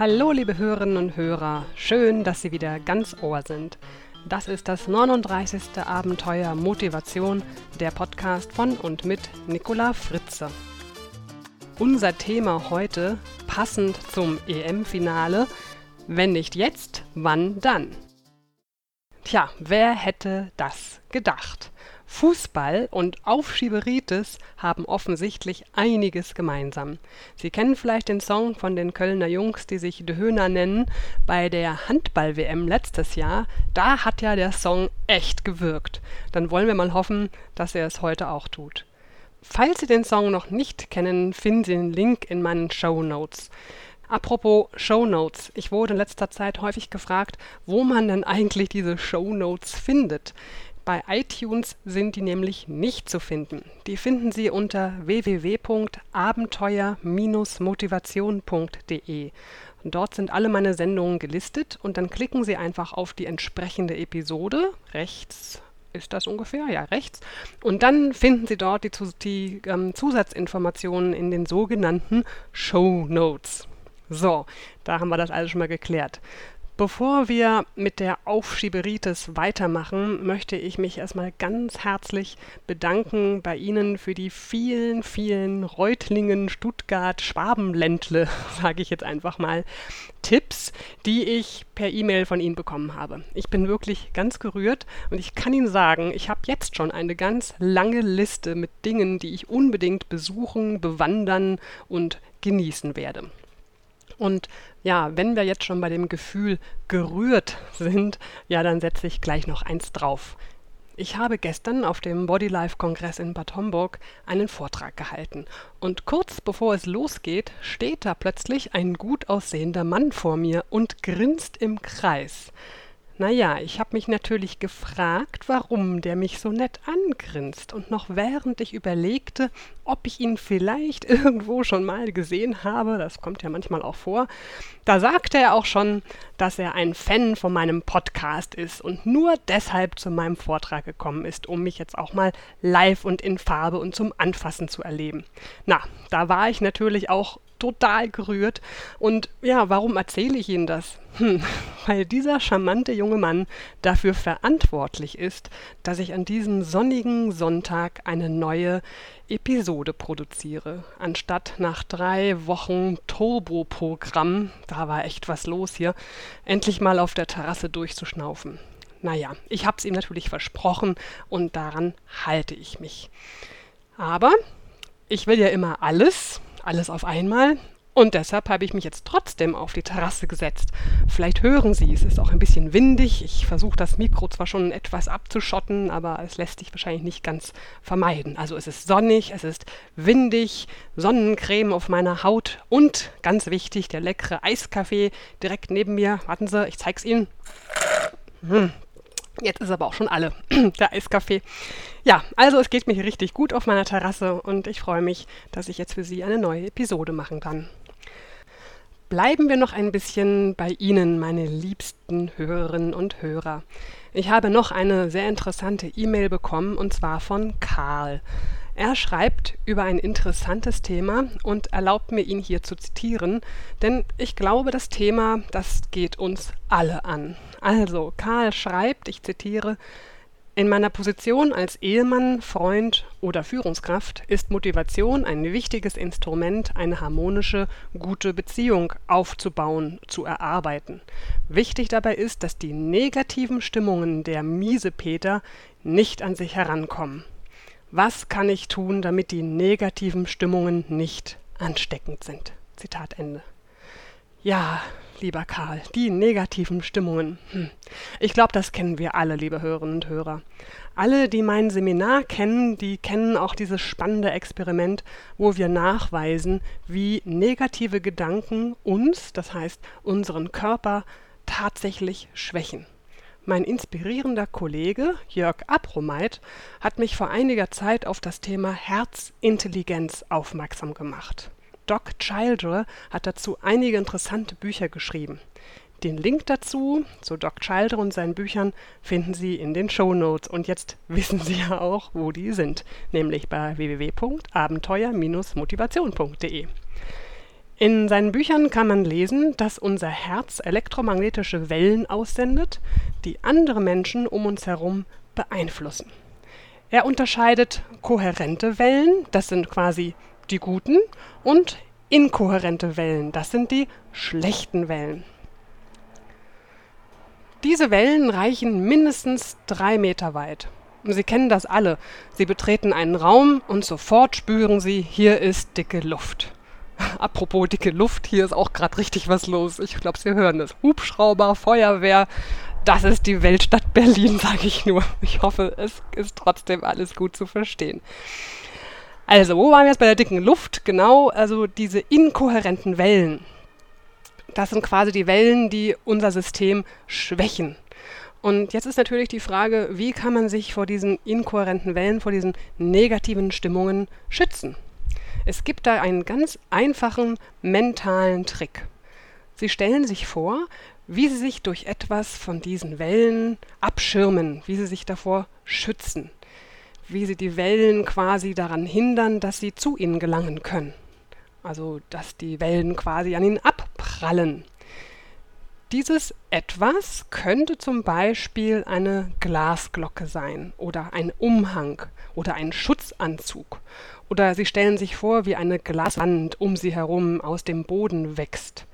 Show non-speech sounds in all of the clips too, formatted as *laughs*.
Hallo, liebe Hörerinnen und Hörer. Schön, dass Sie wieder ganz Ohr sind. Das ist das 39. Abenteuer Motivation, der Podcast von und mit Nicola Fritze. Unser Thema heute, passend zum EM-Finale, wenn nicht jetzt, wann dann? Tja, wer hätte das gedacht? Fußball und Aufschieberitis haben offensichtlich einiges gemeinsam. Sie kennen vielleicht den Song von den Kölner Jungs, die sich De Höhner nennen. Bei der Handball-WM letztes Jahr, da hat ja der Song echt gewirkt. Dann wollen wir mal hoffen, dass er es heute auch tut. Falls Sie den Song noch nicht kennen, finden Sie den Link in meinen Show Notes. Apropos Show Notes. Ich wurde in letzter Zeit häufig gefragt, wo man denn eigentlich diese Show Notes findet. Bei iTunes sind die nämlich nicht zu finden. Die finden Sie unter www.abenteuer-motivation.de. Dort sind alle meine Sendungen gelistet und dann klicken Sie einfach auf die entsprechende Episode rechts ist das ungefähr? Ja, rechts. Und dann finden Sie dort die, die ähm, Zusatzinformationen in den sogenannten Show Notes. So, da haben wir das alles schon mal geklärt. Bevor wir mit der Aufschieberitis weitermachen, möchte ich mich erstmal ganz herzlich bedanken bei Ihnen für die vielen, vielen Reutlingen, Stuttgart, Schwabenländle, *laughs* sage ich jetzt einfach mal, Tipps, die ich per E-Mail von Ihnen bekommen habe. Ich bin wirklich ganz gerührt und ich kann Ihnen sagen, ich habe jetzt schon eine ganz lange Liste mit Dingen, die ich unbedingt besuchen, bewandern und genießen werde. Und ja, wenn wir jetzt schon bei dem Gefühl gerührt sind, ja, dann setze ich gleich noch eins drauf. Ich habe gestern auf dem Bodylife-Kongress in Bad Homburg einen Vortrag gehalten. Und kurz bevor es losgeht, steht da plötzlich ein gut aussehender Mann vor mir und grinst im Kreis. Naja, ich habe mich natürlich gefragt, warum der mich so nett angrinst. Und noch während ich überlegte, ob ich ihn vielleicht *laughs* irgendwo schon mal gesehen habe, das kommt ja manchmal auch vor, da sagte er auch schon, dass er ein Fan von meinem Podcast ist und nur deshalb zu meinem Vortrag gekommen ist, um mich jetzt auch mal live und in Farbe und zum Anfassen zu erleben. Na, da war ich natürlich auch total gerührt. Und ja, warum erzähle ich Ihnen das? Hm, weil dieser charmante junge Mann dafür verantwortlich ist, dass ich an diesem sonnigen Sonntag eine neue Episode produziere. Anstatt nach drei Wochen Turbo-Programm, da war echt was los hier, endlich mal auf der Terrasse durchzuschnaufen. Naja, ich hab's ihm natürlich versprochen und daran halte ich mich. Aber ich will ja immer alles, alles auf einmal. Und deshalb habe ich mich jetzt trotzdem auf die Terrasse gesetzt. Vielleicht hören Sie, es ist auch ein bisschen windig. Ich versuche das Mikro zwar schon etwas abzuschotten, aber es lässt sich wahrscheinlich nicht ganz vermeiden. Also es ist sonnig, es ist windig, Sonnencreme auf meiner Haut und ganz wichtig, der leckere Eiskaffee direkt neben mir. Warten Sie, ich zeige es Ihnen. Hm, Jetzt ist aber auch schon alle, *clears throat* der Eiskaffee. Ja, also es geht mir richtig gut auf meiner Terrasse und ich freue mich, dass ich jetzt für Sie eine neue Episode machen kann. Bleiben wir noch ein bisschen bei Ihnen, meine liebsten Hörerinnen und Hörer. Ich habe noch eine sehr interessante E-Mail bekommen und zwar von Karl. Er schreibt über ein interessantes Thema und erlaubt mir, ihn hier zu zitieren, denn ich glaube, das Thema, das geht uns alle an. Also, Karl schreibt, ich zitiere, in meiner Position als Ehemann, Freund oder Führungskraft ist Motivation ein wichtiges Instrument, eine harmonische, gute Beziehung aufzubauen, zu erarbeiten. Wichtig dabei ist, dass die negativen Stimmungen der Miesepeter nicht an sich herankommen. Was kann ich tun, damit die negativen Stimmungen nicht ansteckend sind? Zitat Ende. Ja, lieber Karl, die negativen Stimmungen. Hm. Ich glaube, das kennen wir alle, liebe Hörerinnen und Hörer. Alle, die mein Seminar kennen, die kennen auch dieses spannende Experiment, wo wir nachweisen, wie negative Gedanken uns, das heißt unseren Körper, tatsächlich schwächen. Mein inspirierender Kollege Jörg Abromeit hat mich vor einiger Zeit auf das Thema Herzintelligenz aufmerksam gemacht. Doc Childre hat dazu einige interessante Bücher geschrieben. Den Link dazu, zu Doc Childre und seinen Büchern, finden Sie in den Show Notes. Und jetzt wissen Sie ja auch, wo die sind, nämlich bei www.abenteuer-motivation.de. In seinen Büchern kann man lesen, dass unser Herz elektromagnetische Wellen aussendet, die andere Menschen um uns herum beeinflussen. Er unterscheidet kohärente Wellen, das sind quasi die guten, und inkohärente Wellen, das sind die schlechten Wellen. Diese Wellen reichen mindestens drei Meter weit. Sie kennen das alle. Sie betreten einen Raum und sofort spüren Sie, hier ist dicke Luft. *laughs* Apropos dicke Luft, hier ist auch gerade richtig was los. Ich glaube, Sie hören es. Hubschrauber, Feuerwehr. Das ist die Weltstadt Berlin, *laughs* sage ich nur. Ich hoffe, es ist trotzdem alles gut zu verstehen. Also, wo waren wir jetzt bei der dicken Luft? Genau, also diese inkohärenten Wellen. Das sind quasi die Wellen, die unser System schwächen. Und jetzt ist natürlich die Frage, wie kann man sich vor diesen inkohärenten Wellen, vor diesen negativen Stimmungen schützen? Es gibt da einen ganz einfachen mentalen Trick. Sie stellen sich vor, wie Sie sich durch etwas von diesen Wellen abschirmen, wie Sie sich davor schützen, wie Sie die Wellen quasi daran hindern, dass sie zu Ihnen gelangen können. Also, dass die Wellen quasi an Ihnen abprallen. Dieses etwas könnte zum Beispiel eine Glasglocke sein oder ein Umhang oder ein Schutzanzug. Oder Sie stellen sich vor, wie eine Glaswand um Sie herum aus dem Boden wächst.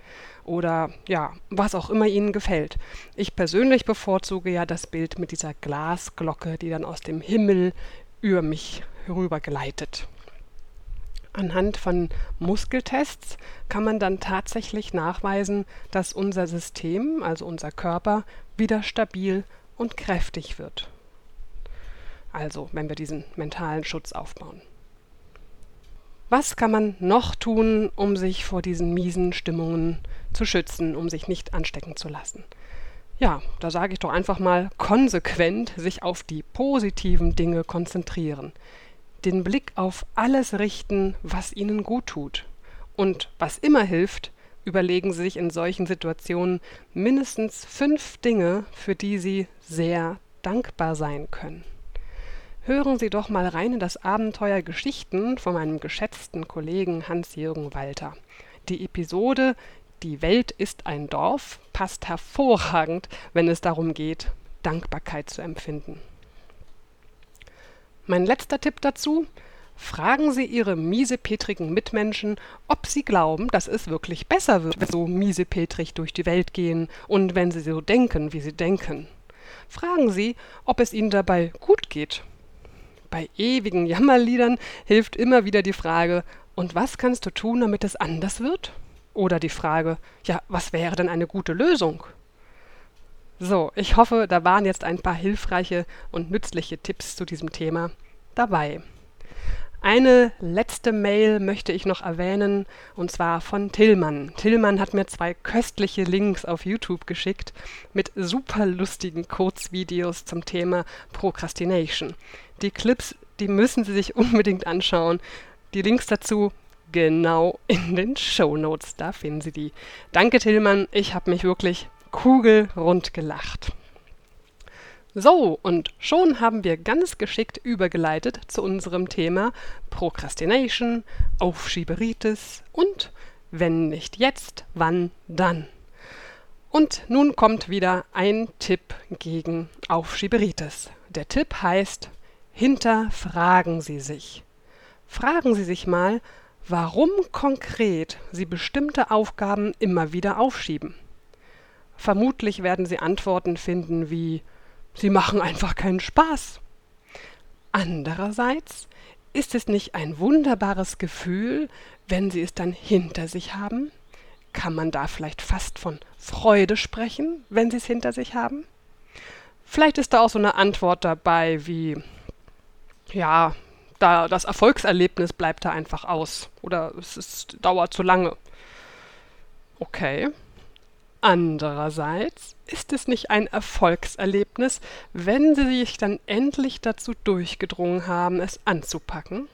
Oder ja, was auch immer Ihnen gefällt. Ich persönlich bevorzuge ja das Bild mit dieser Glasglocke, die dann aus dem Himmel über mich herübergleitet. Anhand von Muskeltests kann man dann tatsächlich nachweisen, dass unser System, also unser Körper, wieder stabil und kräftig wird. Also, wenn wir diesen mentalen Schutz aufbauen. Was kann man noch tun, um sich vor diesen miesen Stimmungen zu schützen, um sich nicht anstecken zu lassen? Ja, da sage ich doch einfach mal konsequent sich auf die positiven Dinge konzentrieren den Blick auf alles richten, was ihnen gut tut. Und was immer hilft, überlegen Sie sich in solchen Situationen mindestens fünf Dinge, für die Sie sehr dankbar sein können. Hören Sie doch mal rein in das Abenteuer Geschichten von meinem geschätzten Kollegen Hans-Jürgen Walter. Die Episode Die Welt ist ein Dorf passt hervorragend, wenn es darum geht, Dankbarkeit zu empfinden. Mein letzter Tipp dazu: Fragen Sie Ihre miesepetrigen Mitmenschen, ob sie glauben, dass es wirklich besser wird, wenn sie so miesepetrig durch die Welt gehen und wenn sie so denken, wie sie denken. Fragen Sie, ob es ihnen dabei gut geht. Bei ewigen Jammerliedern hilft immer wieder die Frage, und was kannst du tun, damit es anders wird? Oder die Frage, ja, was wäre denn eine gute Lösung? So, ich hoffe, da waren jetzt ein paar hilfreiche und nützliche Tipps zu diesem Thema dabei. Eine letzte Mail möchte ich noch erwähnen, und zwar von Tillmann. Tillmann hat mir zwei köstliche Links auf YouTube geschickt mit super lustigen Kurzvideos zum Thema Procrastination. Die Clips, die müssen Sie sich *laughs* unbedingt anschauen. Die Links dazu genau in den Show Notes, da finden Sie die. Danke Tillmann, ich habe mich wirklich kugelrund gelacht. So, und schon haben wir ganz geschickt übergeleitet zu unserem Thema Prokrastination, Aufschieberitis und wenn nicht jetzt, wann dann? Und nun kommt wieder ein Tipp gegen Aufschieberitis. Der Tipp heißt, hinterfragen Sie sich. Fragen Sie sich mal, warum konkret Sie bestimmte Aufgaben immer wieder aufschieben. Vermutlich werden Sie Antworten finden wie Sie machen einfach keinen Spaß. Andererseits ist es nicht ein wunderbares Gefühl, wenn Sie es dann hinter sich haben? Kann man da vielleicht fast von Freude sprechen, wenn Sie es hinter sich haben? Vielleicht ist da auch so eine Antwort dabei wie, ja, da das Erfolgserlebnis bleibt da einfach aus oder es ist, dauert zu lange. Okay, Andererseits ist es nicht ein Erfolgserlebnis, wenn Sie sich dann endlich dazu durchgedrungen haben, es anzupacken?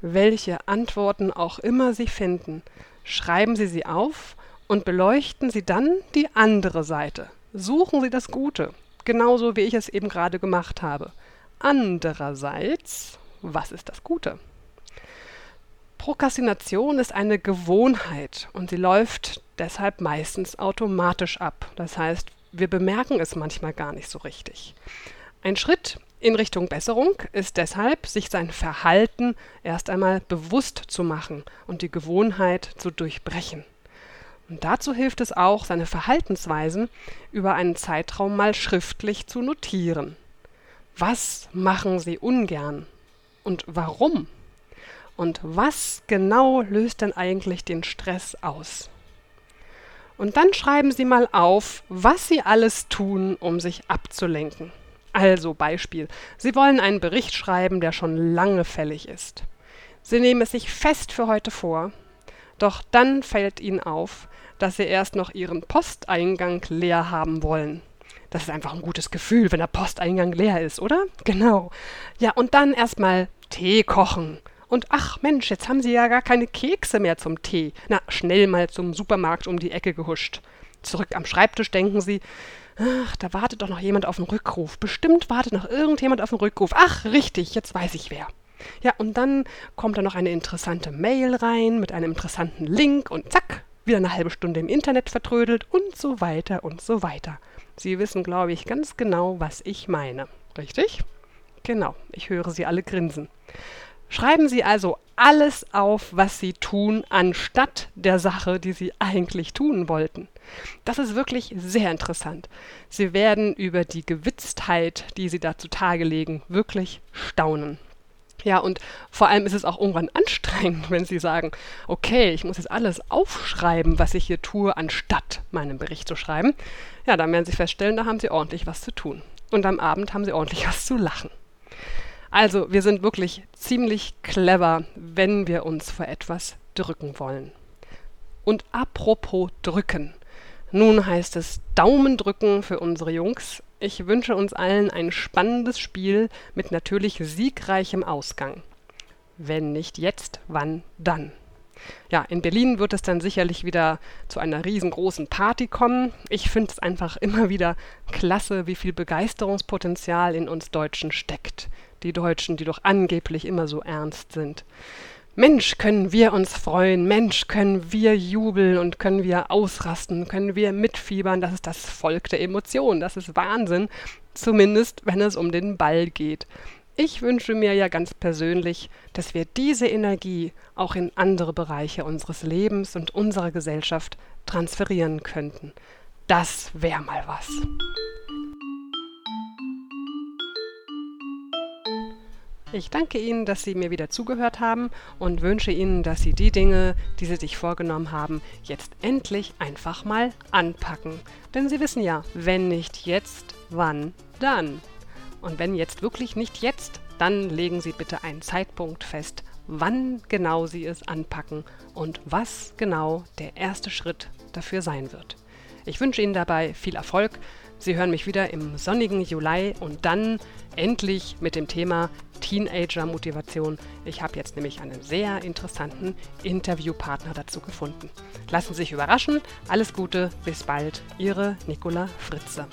Welche Antworten auch immer Sie finden, schreiben Sie sie auf und beleuchten Sie dann die andere Seite. Suchen Sie das Gute, genauso wie ich es eben gerade gemacht habe. Andererseits, was ist das Gute? Prokrastination ist eine Gewohnheit und sie läuft deshalb meistens automatisch ab. Das heißt, wir bemerken es manchmal gar nicht so richtig. Ein Schritt in Richtung Besserung ist deshalb, sich sein Verhalten erst einmal bewusst zu machen und die Gewohnheit zu durchbrechen. Und dazu hilft es auch, seine Verhaltensweisen über einen Zeitraum mal schriftlich zu notieren. Was machen Sie ungern? Und warum? Und was genau löst denn eigentlich den Stress aus? Und dann schreiben Sie mal auf, was Sie alles tun, um sich abzulenken. Also Beispiel. Sie wollen einen Bericht schreiben, der schon lange fällig ist. Sie nehmen es sich fest für heute vor, doch dann fällt Ihnen auf, dass Sie erst noch Ihren Posteingang leer haben wollen. Das ist einfach ein gutes Gefühl, wenn der Posteingang leer ist, oder? Genau. Ja, und dann erstmal Tee kochen. Und ach Mensch, jetzt haben Sie ja gar keine Kekse mehr zum Tee. Na, schnell mal zum Supermarkt um die Ecke gehuscht. Zurück am Schreibtisch denken Sie, ach, da wartet doch noch jemand auf den Rückruf. Bestimmt wartet noch irgendjemand auf den Rückruf. Ach, richtig, jetzt weiß ich wer. Ja, und dann kommt da noch eine interessante Mail rein mit einem interessanten Link und zack, wieder eine halbe Stunde im Internet vertrödelt und so weiter und so weiter. Sie wissen, glaube ich, ganz genau, was ich meine. Richtig? Genau, ich höre Sie alle grinsen. Schreiben Sie also alles auf, was Sie tun, anstatt der Sache, die Sie eigentlich tun wollten. Das ist wirklich sehr interessant. Sie werden über die Gewitztheit, die Sie da zutage legen, wirklich staunen. Ja, und vor allem ist es auch irgendwann anstrengend, *laughs* wenn Sie sagen, okay, ich muss jetzt alles aufschreiben, was ich hier tue, anstatt meinen Bericht zu schreiben. Ja, dann werden Sie feststellen, da haben Sie ordentlich was zu tun. Und am Abend haben Sie ordentlich *laughs* was zu lachen. Also, wir sind wirklich ziemlich clever, wenn wir uns vor etwas drücken wollen. Und apropos drücken. Nun heißt es Daumen drücken für unsere Jungs ich wünsche uns allen ein spannendes Spiel mit natürlich siegreichem Ausgang. Wenn nicht jetzt, wann dann? Ja, in Berlin wird es dann sicherlich wieder zu einer riesengroßen Party kommen. Ich finde es einfach immer wieder klasse, wie viel Begeisterungspotenzial in uns Deutschen steckt. Die Deutschen, die doch angeblich immer so ernst sind. Mensch, können wir uns freuen, Mensch, können wir jubeln und können wir ausrasten, können wir mitfiebern. Das ist das Volk der Emotionen. Das ist Wahnsinn, zumindest wenn es um den Ball geht. Ich wünsche mir ja ganz persönlich, dass wir diese Energie auch in andere Bereiche unseres Lebens und unserer Gesellschaft transferieren könnten. Das wäre mal was. Ich danke Ihnen, dass Sie mir wieder zugehört haben und wünsche Ihnen, dass Sie die Dinge, die Sie sich vorgenommen haben, jetzt endlich einfach mal anpacken. Denn Sie wissen ja, wenn nicht jetzt, wann dann? Und wenn jetzt wirklich nicht jetzt, dann legen Sie bitte einen Zeitpunkt fest, wann genau Sie es anpacken und was genau der erste Schritt dafür sein wird. Ich wünsche Ihnen dabei viel Erfolg. Sie hören mich wieder im sonnigen Juli und dann endlich mit dem Thema Teenager-Motivation. Ich habe jetzt nämlich einen sehr interessanten Interviewpartner dazu gefunden. Lassen Sie sich überraschen. Alles Gute, bis bald. Ihre Nicola Fritze.